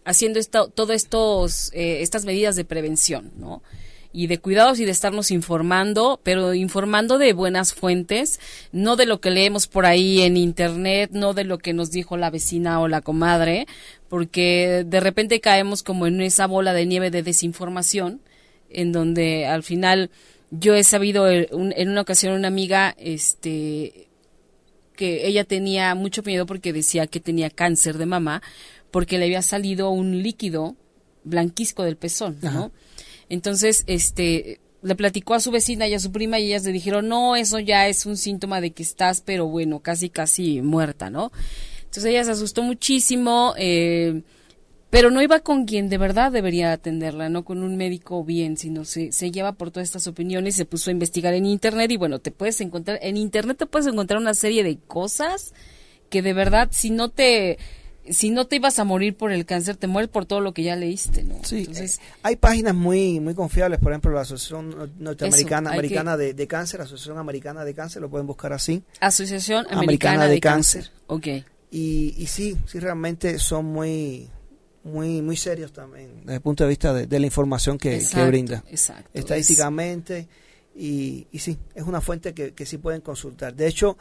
haciendo esto, todo estos, eh, estas medidas de prevención, ¿no? Y de cuidados y de estarnos informando, pero informando de buenas fuentes, no de lo que leemos por ahí en internet, no de lo que nos dijo la vecina o la comadre, porque de repente caemos como en esa bola de nieve de desinformación, en donde al final yo he sabido en una ocasión una amiga, este, que ella tenía mucho miedo porque decía que tenía cáncer de mama, porque le había salido un líquido blanquisco del pezón, ¿no? Entonces, este, le platicó a su vecina y a su prima y ellas le dijeron, no, eso ya es un síntoma de que estás, pero bueno, casi, casi muerta, ¿no? Entonces ella se asustó muchísimo, eh, pero no iba con quien de verdad debería atenderla, no con un médico bien, sino se, se lleva por todas estas opiniones, se puso a investigar en internet y bueno, te puedes encontrar, en internet te puedes encontrar una serie de cosas que de verdad si no te si no te ibas a morir por el cáncer, te mueres por todo lo que ya leíste, ¿no? Sí, Entonces, hay páginas muy muy confiables, por ejemplo, la Asociación Norteamericana Americana de, Cáncer, Asociación Americana de Cáncer, lo pueden buscar así. Asociación Americana, de, Cáncer. Ok. Y, y sí, sí, realmente son muy muy muy serios también desde el punto de vista de, la información que, brinda. Exacto. Estadísticamente, y, y sí, es una fuente que, que sí pueden consultar. De hecho,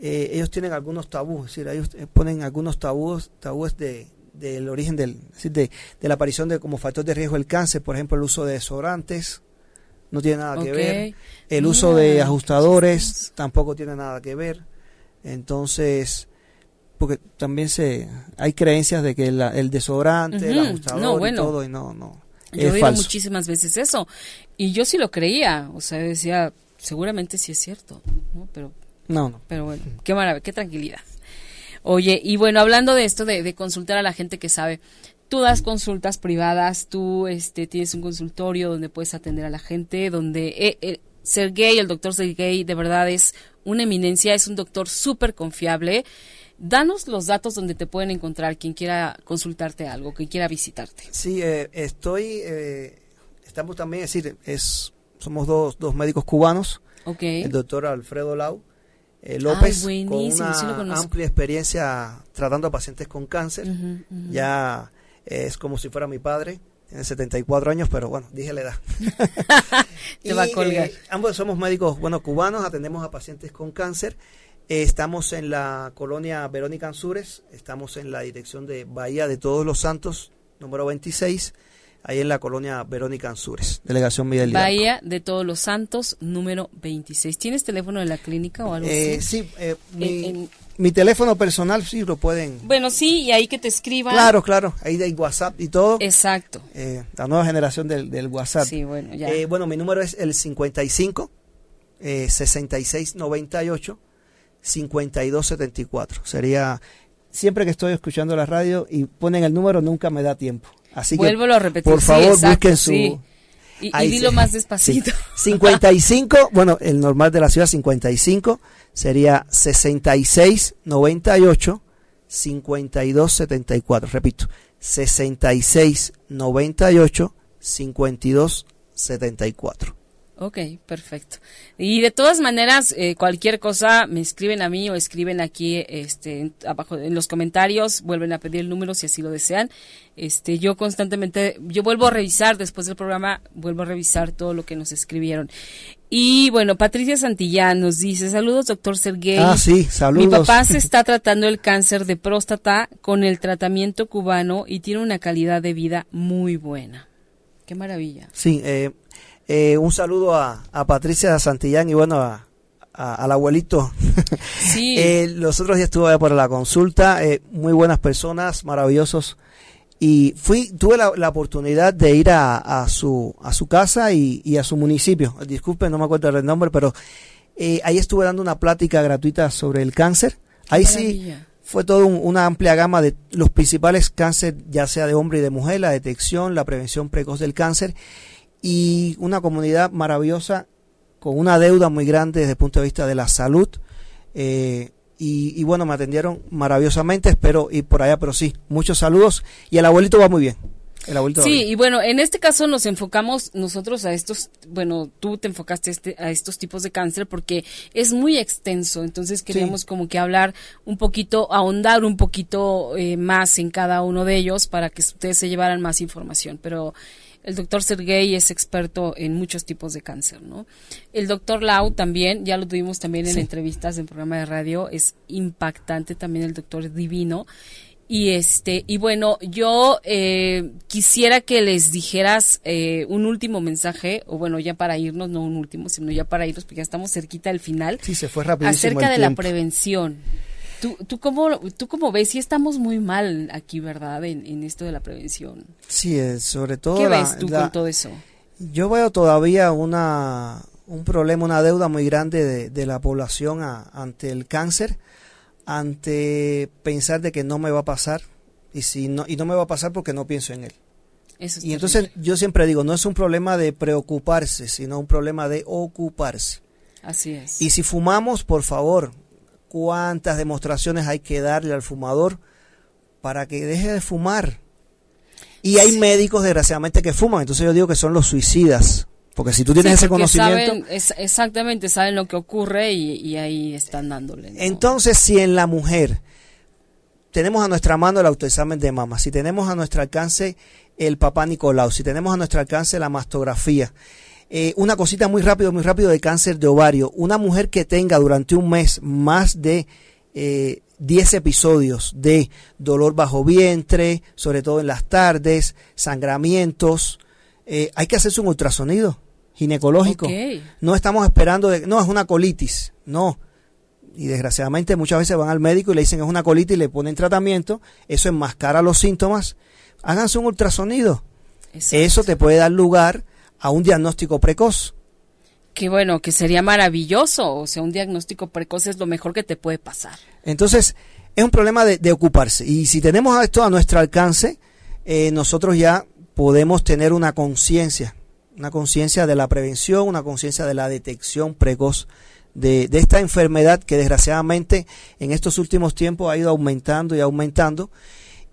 eh, ellos tienen algunos tabús, es decir, ellos eh, ponen algunos tabús, tabúes de, del origen del, de, de, la aparición de como factor de riesgo del cáncer, por ejemplo, el uso de desodorantes no tiene nada que ver, el uso de ajustadores tampoco tiene nada que ver, entonces porque también se hay creencias de que el desodorante, el ajustador y todo y no no yo he oído muchísimas veces eso y yo sí lo creía, o sea, decía seguramente sí es cierto, ¿no? pero no, no. Pero bueno, qué maravilla, qué tranquilidad. Oye, y bueno, hablando de esto, de, consultar a la gente que sabe, tú das consultas privadas, tú este, tienes un consultorio donde puedes atender a la gente, donde eh, eh, Sergey, el doctor Sergey, de verdad es una eminencia, es un doctor súper confiable. Danos los datos donde te pueden encontrar quien quiera consultarte algo, quien quiera visitarte. Sí, eh, estoy, estamos también, es decir, es, somos dos, dos médicos cubanos. Okay. El doctor Alfredo Lau eh, López, con una amplia experiencia tratando a pacientes con cáncer. Ya es como si fuera mi padre, tiene 74 años, pero bueno, dije la edad. Te va a colgar. Eh, ambos somos médicos, bueno, cubanos, atendemos a pacientes con cáncer. Eh, estamos en la colonia Verónica Ansures, estamos en la dirección de Bahía de Todos los Santos, número 26 ahí en la colonia Verónica Ansures, delegación Miguel Bahía de Todos los Santos, número 26. ¿Tienes teléfono de la clínica o algo eh, así? Sí, eh, mi, mi, teléfono personal sí lo pueden. Bueno, sí, y ahí que te escriban. Claro, claro, ahí hay WhatsApp y todo. Exacto. Eh, la nueva generación del, del WhatsApp. Sí, bueno, ya. bueno, mi número es el 55 66 98 52 74. Sería siempre que estoy escuchando la radio y ponen el número nunca me da tiempo. Así Vuelvo que, a repetir. Por favor, busquen su. Y, y dilo más despacito. 55, bueno, el normal de la ciudad 55 sería 66 98 52 74. Repito, 66 98 52 74. Ok, perfecto. Y de todas maneras, eh, cualquier cosa me escriben a mí o escriben aquí, este, abajo en los comentarios, vuelven a pedir el número si así lo desean. Este, yo constantemente, yo vuelvo a revisar después del programa, vuelvo a revisar todo lo que nos escribieron. Y bueno, Patricia Santillán nos dice, saludos doctor Sergey. Ah, sí, saludos. Mi papá se está tratando el cáncer de próstata con el tratamiento cubano y tiene una calidad de vida muy buena. Qué maravilla. Sí, eh, eh, un saludo a, Patricia Santillán y bueno, a, al abuelito. Sí. eh, los otros días estuve por la consulta, eh, muy buenas personas, maravillosos. Y fui, tuve la, oportunidad de ir a, su, a su casa y, a su municipio. Disculpen, no me acuerdo del nombre, pero eh, ahí estuve dando una plática gratuita sobre el cáncer. Ahí sí fue toda una amplia gama de los principales cánceres, ya sea de hombre y de mujer, la detección, la prevención precoz del cáncer y una comunidad maravillosa con una deuda muy grande desde el punto de vista de la salud. Eh, y, bueno, me atendieron maravillosamente, espero ir por allá, pero sí, muchos saludos y el abuelito va muy bien. El abuelito sí, y bueno, en este caso nos enfocamos nosotros a estos, bueno, tú te enfocaste este, a estos tipos de cáncer porque es muy extenso, entonces queríamos como que hablar un poquito, ahondar un poquito eh, más en cada uno de ellos para que ustedes se llevaran más información, pero el doctor Sergey es experto en muchos tipos de cáncer, ¿no? El doctor Lau también, ya lo tuvimos también en entrevistas en programa de radio, es impactante también el doctor Divino. Y este, y bueno, yo eh, quisiera que les dijeras eh, un último mensaje, o bueno, ya para irnos, no un último, sino ya para irnos, porque ya estamos cerquita del final. Sí, se fue rápido. Acerca de la prevención. ¿Tú, tú, cómo, ¿Tú cómo ves? Sí estamos muy mal aquí, ¿verdad? En, esto de la prevención. Sí, sobre todo... ¿Qué ves tú con todo eso? Yo veo todavía una, un problema, una deuda muy grande de, la población ante el cáncer, ante pensar de que no me va a pasar y, si no, y no me va a pasar porque no pienso en él. y entonces yo siempre digo, no es un problema de preocuparse, sino un problema de ocuparse. Así es. Y si fumamos, por favor, ¿cuántas demostraciones hay que darle al fumador para que deje de fumar? Y hay médicos, desgraciadamente, que fuman. Entonces yo digo que son los suicidas. Porque si tú tienes ese conocimiento... exactamente, saben lo que ocurre y, ahí están dándole. Entonces, si en la mujer tenemos a nuestra mano el autoexamen de mama, si tenemos a nuestro alcance el papá Nicolau, si tenemos a nuestro alcance la mastografía, eh, una cosita muy rápido, muy rápido de cáncer de ovario, una mujer que tenga durante un mes más de eh, 10 episodios de dolor bajo vientre, sobre todo en las tardes, sangramientos, eh, hay que hacerse un ultrasonido ginecológico. No estamos esperando, de, no, es una colitis, no. Y desgraciadamente muchas veces van al médico y le dicen es una colitis y le ponen tratamiento, eso enmascara los síntomas, háganse un ultrasonido. Eso te puede dar lugar a un diagnóstico precoz. Que bueno, que sería maravilloso, o sea, un diagnóstico precoz es lo mejor que te puede pasar. Entonces, es un problema de, ocuparse. Y si tenemos esto a nuestro alcance, eh, nosotros ya podemos tener una conciencia, una conciencia de la prevención, una conciencia de la detección precoz de, esta enfermedad que desgraciadamente en estos últimos tiempos ha ido aumentando y aumentando.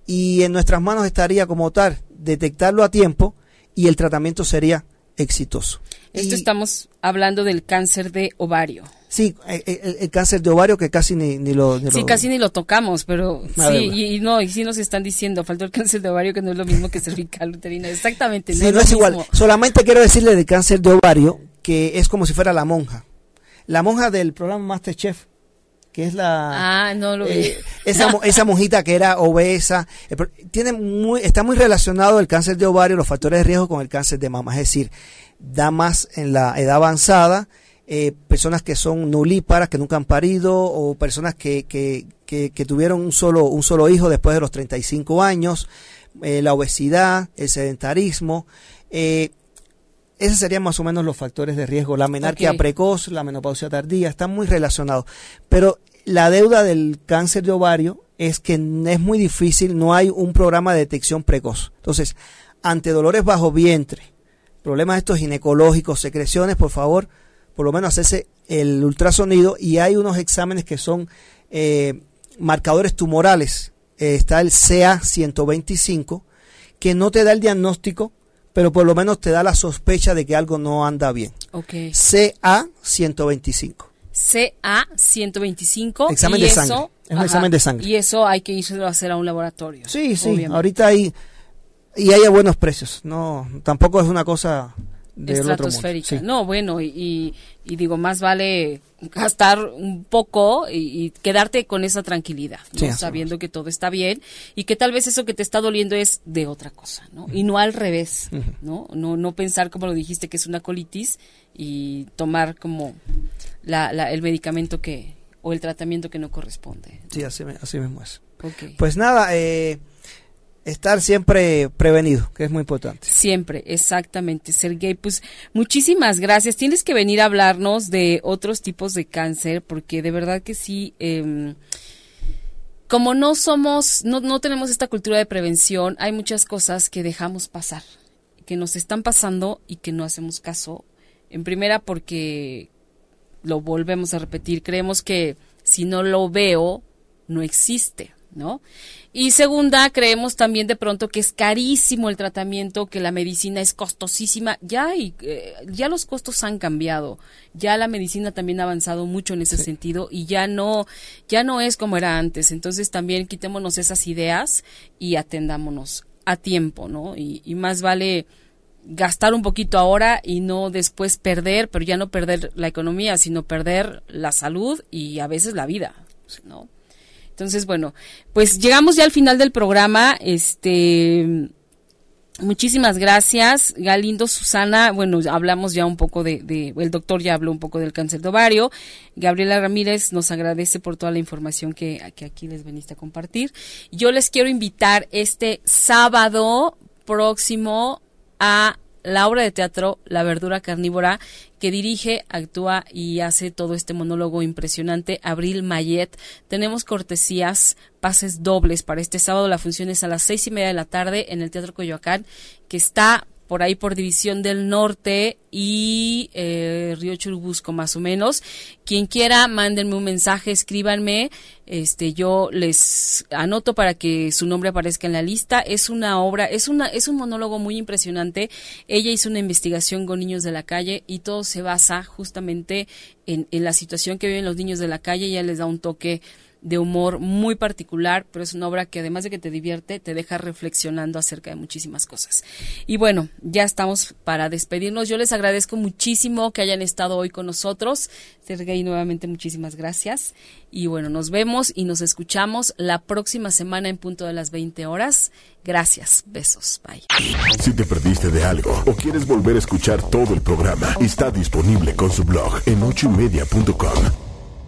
Y en nuestras manos estaría como tal detectarlo a tiempo y el tratamiento sería exitoso. Esto estamos hablando del cáncer de ovario. Sí, eh, eh, el, cáncer de ovario que casi ni, lo... sí, casi ni lo tocamos, pero sí, y, no, y sí nos están diciendo, faltó el cáncer de ovario que no es lo mismo que cervical uterina, exactamente. Sí, no, es, igual. Solamente quiero decirle del cáncer de ovario que es como si fuera la monja la monja del programa Masterchef, que es la... Ah, no lo eh, esa, esa monjita que era obesa, eh, tiene muy, está muy relacionado el cáncer de ovario, los factores de riesgo con el cáncer de mama, es decir, da más en la edad avanzada, eh, personas que son nulíparas, que nunca han parido, o personas que, que, que, tuvieron un solo, un solo hijo después de los 35 años, la obesidad, el sedentarismo, eh, esos serían más o menos los factores de riesgo. La menarquia precoz, la menopausia tardía, están muy relacionados. Pero la deuda del cáncer de ovario es que es muy difícil, no hay un programa de detección precoz. Entonces, ante dolores bajo vientre, problemas estos ginecológicos, secreciones, por favor, por lo menos hacerse el ultrasonido y hay unos exámenes que son eh, marcadores tumorales. Eh, está el CA125 que no te da el diagnóstico pero por lo menos te da la sospecha de que algo no anda bien. Okay. CA 125. CA 125. Examen de sangre. es un examen de sangre. Y eso hay que irse a hacer a un laboratorio. Sí, sí. Ahorita hay y hay a buenos precios. No, tampoco es una cosa estratosférica. No, bueno, y, digo, más vale gastar un poco y, quedarte con esa tranquilidad, sabiendo que todo está bien y que tal vez eso que te está doliendo es de otra cosa, ¿no? Y no al revés, ¿no? ¿no? No pensar, como lo dijiste, que es una colitis y tomar como la, el medicamento que o el tratamiento que no corresponde. Sí, así, así mismo es. Pues nada, eh, estar siempre prevenido, que es muy importante. Siempre, exactamente, Sergey. Pues muchísimas gracias. Tienes que venir a hablarnos de otros tipos de cáncer, porque de verdad que sí, em, como no somos, no, no tenemos esta cultura de prevención, hay muchas cosas que dejamos pasar, que nos están pasando y que no hacemos caso. En primera, porque lo volvemos a repetir, creemos que si no lo veo, no existe. ¿No? Y segunda, creemos también de pronto que es carísimo el tratamiento, que la medicina es costosísima. Ya, y, eh, ya los costos han cambiado, ya la medicina también ha avanzado mucho en ese sentido y ya no, ya no es como era antes. Entonces también quitémonos esas ideas y atendámonos a tiempo, ¿no? Y, y más vale gastar un poquito ahora y no después perder, pero ya no perder la economía, sino perder la salud y a veces la vida, ¿no? Entonces, bueno, pues llegamos ya al final del programa. Este Muchísimas gracias, Galindo, Susana. Bueno, hablamos ya un poco de, el doctor ya habló un poco del cáncer de ovario. Gabriela Ramírez nos agradece por toda la información que, que aquí les veniste a compartir. Yo les quiero invitar este sábado próximo a la obra de teatro La verdura carnívora que dirige, actúa y hace todo este monólogo impresionante, Abril Mayet. Tenemos cortesías, pases dobles para este sábado. La función es a las seis y media de la tarde en el Teatro Coyoacán, que está por ahí por División del Norte y eh, Río Churubusco más o menos. Quien quiera, mándenme un mensaje, escríbanme, este yo les anoto para que su nombre aparezca en la lista. Es una obra, es una es un monólogo muy impresionante. Ella hizo una investigación con niños de la calle y todo se basa justamente en, en la situación que viven los niños de la calle. Ella les da un toque de humor muy particular, pero es una obra que además de que te divierte, te deja reflexionando acerca de muchísimas cosas. Y bueno, ya estamos para despedirnos. Yo les agradezco muchísimo que hayan estado hoy con nosotros. Sergei, nuevamente muchísimas gracias. Y bueno, nos vemos y nos escuchamos la próxima semana en punto de las 20 horas. Gracias, besos, bye. Si te perdiste de algo o quieres volver a escuchar todo el programa, está disponible con su blog en ochoymedia.com